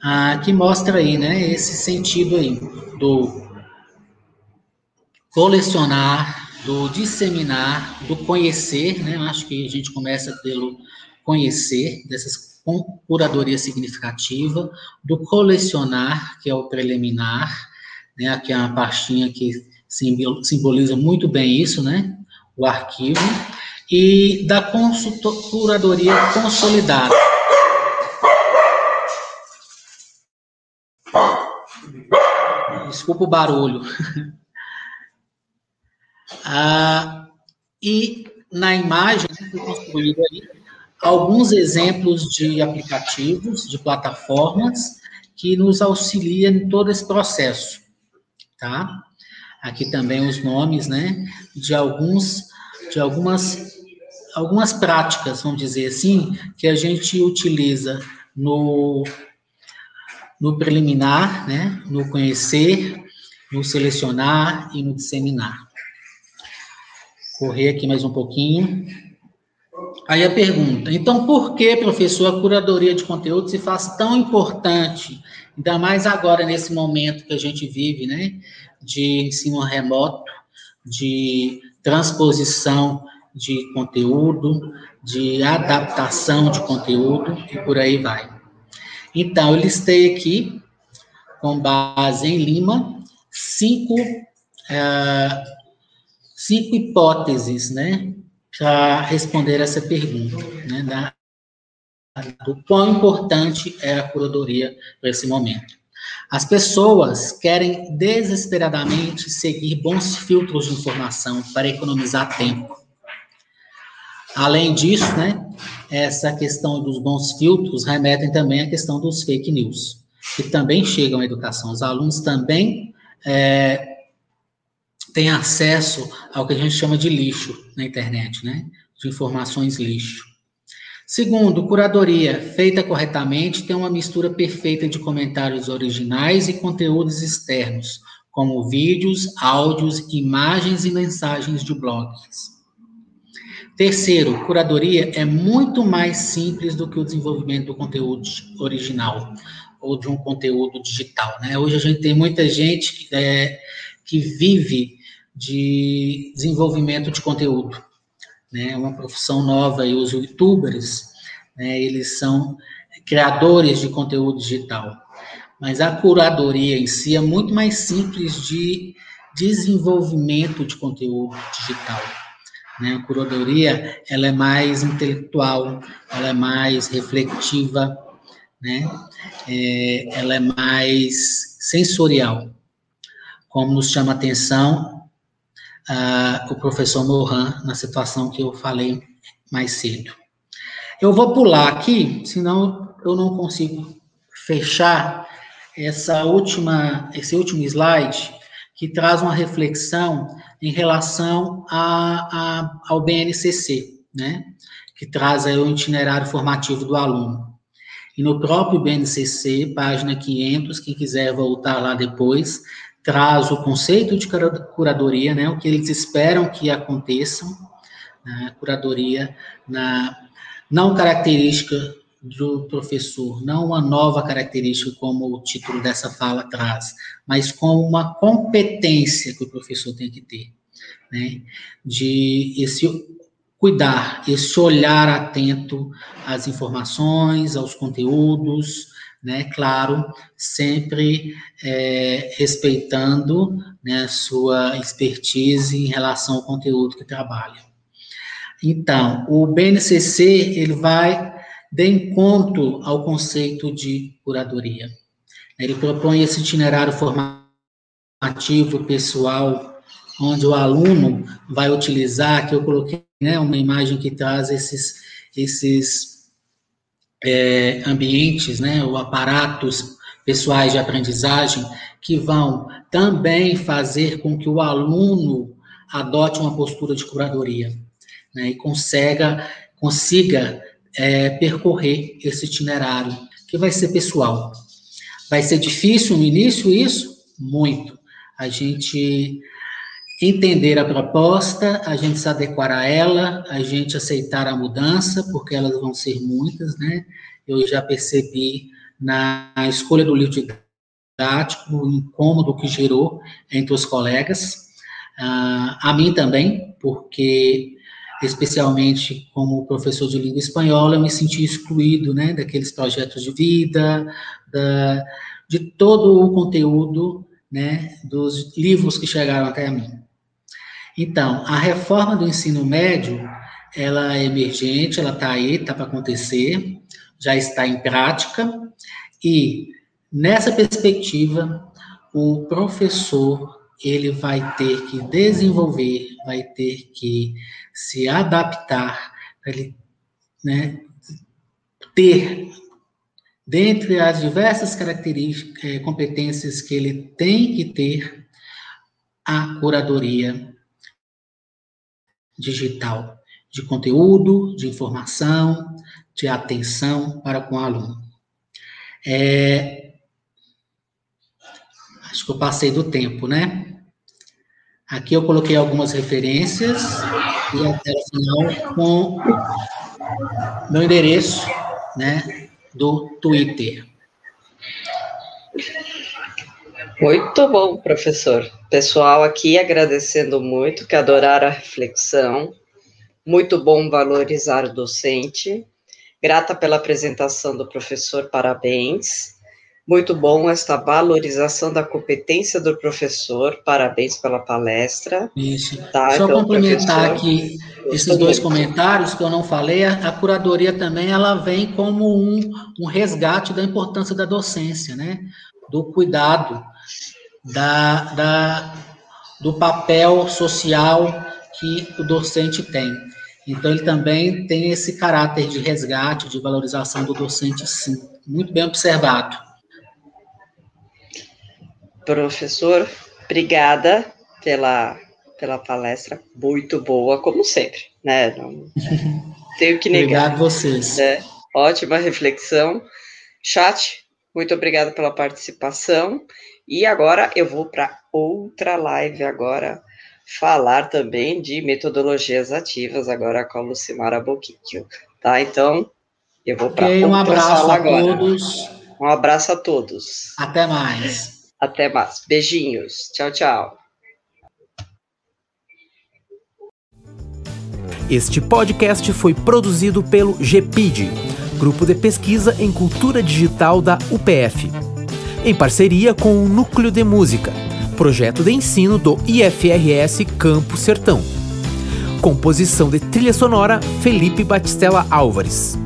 ah, que mostra aí, né, esse sentido aí do colecionar, do disseminar, do conhecer, né? Acho que a gente começa pelo conhecer, dessas curadoria significativa, do colecionar, que é o preliminar, né? Aqui é uma pastinha que simboliza muito bem isso, né? O arquivo, e da curadoria consolidada. Desculpa o barulho. Ah, e na imagem aí, alguns exemplos de aplicativos, de plataformas, que nos auxiliam em todo esse processo, tá? Aqui também os nomes, né, de alguns, de algumas, algumas práticas, vamos dizer assim, que a gente utiliza no, no preliminar, né, no conhecer, no selecionar e no disseminar correr aqui mais um pouquinho. Aí a pergunta, então por que, professor, a curadoria de conteúdo se faz tão importante, ainda mais agora nesse momento que a gente vive, né, de ensino remoto, de transposição de conteúdo, de adaptação de conteúdo e por aí vai. Então, eu listei aqui, com base em Lima, cinco, uh, cinco hipóteses, né, para responder essa pergunta, né, da, do quão importante é a curadoria para esse momento. As pessoas querem desesperadamente seguir bons filtros de informação para economizar tempo. Além disso, né, essa questão dos bons filtros remetem também à questão dos fake news, que também chegam à educação. Os alunos também é, têm acesso ao que a gente chama de lixo na internet, né, de informações lixo. Segundo, curadoria feita corretamente tem uma mistura perfeita de comentários originais e conteúdos externos, como vídeos, áudios, imagens e mensagens de blogs. Terceiro, curadoria é muito mais simples do que o desenvolvimento do conteúdo original ou de um conteúdo digital. Né? Hoje a gente tem muita gente que, é, que vive de desenvolvimento de conteúdo né, uma profissão nova e os youtubers, né, eles são criadores de conteúdo digital. Mas a curadoria em si é muito mais simples de desenvolvimento de conteúdo digital. Né? A curadoria ela é mais intelectual, ela é mais reflexiva, né? É, ela é mais sensorial. Como nos chama a atenção o professor Mohan na situação que eu falei mais cedo. Eu vou pular aqui, senão eu não consigo fechar essa última, esse último slide que traz uma reflexão em relação a, a, ao BNCC, né? Que traz aí o itinerário formativo do aluno. E no próprio BNCC, página 500, quem quiser voltar lá depois, traz o conceito de curadoria, né, o que eles esperam que aconteça, né, curadoria na não característica do professor, não uma nova característica como o título dessa fala traz, mas como uma competência que o professor tem que ter, né, de esse cuidar, esse olhar atento às informações, aos conteúdos, né? Claro, sempre é, respeitando né, sua expertise em relação ao conteúdo que trabalha. Então, o BNCC ele vai de encontro ao conceito de curadoria. Ele propõe esse itinerário formativo pessoal, onde o aluno vai utilizar, que eu coloquei né, uma imagem que traz esses, esses é, ambientes, né, ou aparatos pessoais de aprendizagem que vão também fazer com que o aluno adote uma postura de curadoria né, e consiga, consiga é, percorrer esse itinerário, que vai ser pessoal. Vai ser difícil no início isso? Muito. A gente entender a proposta, a gente se adequar a ela, a gente aceitar a mudança, porque elas vão ser muitas, né? Eu já percebi na escolha do livro didático o incômodo que gerou entre os colegas, uh, a mim também, porque especialmente como professor de língua espanhola, eu me senti excluído, né, daqueles projetos de vida, da, de todo o conteúdo, né, dos livros que chegaram até mim. Então, a reforma do ensino médio, ela é emergente, ela está aí, está para acontecer, já está em prática, e nessa perspectiva, o professor ele vai ter que desenvolver, vai ter que se adaptar, ele né, ter, dentre as diversas características, eh, competências que ele tem que ter, a curadoria digital, de conteúdo, de informação, de atenção para com o aluno. É, acho que eu passei do tempo, né? Aqui eu coloquei algumas referências e até o final com meu endereço, né, do Twitter. Muito bom, professor. Pessoal aqui agradecendo muito, que adoraram a reflexão. Muito bom valorizar o docente. Grata pela apresentação do professor, parabéns. Muito bom esta valorização da competência do professor, parabéns pela palestra. Isso. Tá, Só então, complementar aqui esses dois comentários que eu não falei, a, a, curadoria também ela vem como um, um resgate da importância da docência, né? Do cuidado, da, da, do papel social que o docente tem. Então, ele também tem esse caráter de resgate, de valorização do docente, sim. Muito bem observado. Professor, obrigada pela, pela palestra, muito boa, como sempre, né? Não tenho que negar. Obrigado vocês. Né? Ótima reflexão. Chat, muito obrigada pela participação. E agora eu vou para outra live agora falar também de metodologias ativas agora com a Lucimara Boquinho, tá? Então, eu vou para okay, um abraço a agora. todos. Um abraço a todos. Até mais. Até mais. Beijinhos. Tchau, tchau. Este podcast foi produzido pelo GPID, Grupo de Pesquisa em Cultura Digital da UPF, em parceria com o Núcleo de Música, projeto de ensino do IFRS Campo Sertão. Composição de trilha sonora Felipe Batistella Álvares.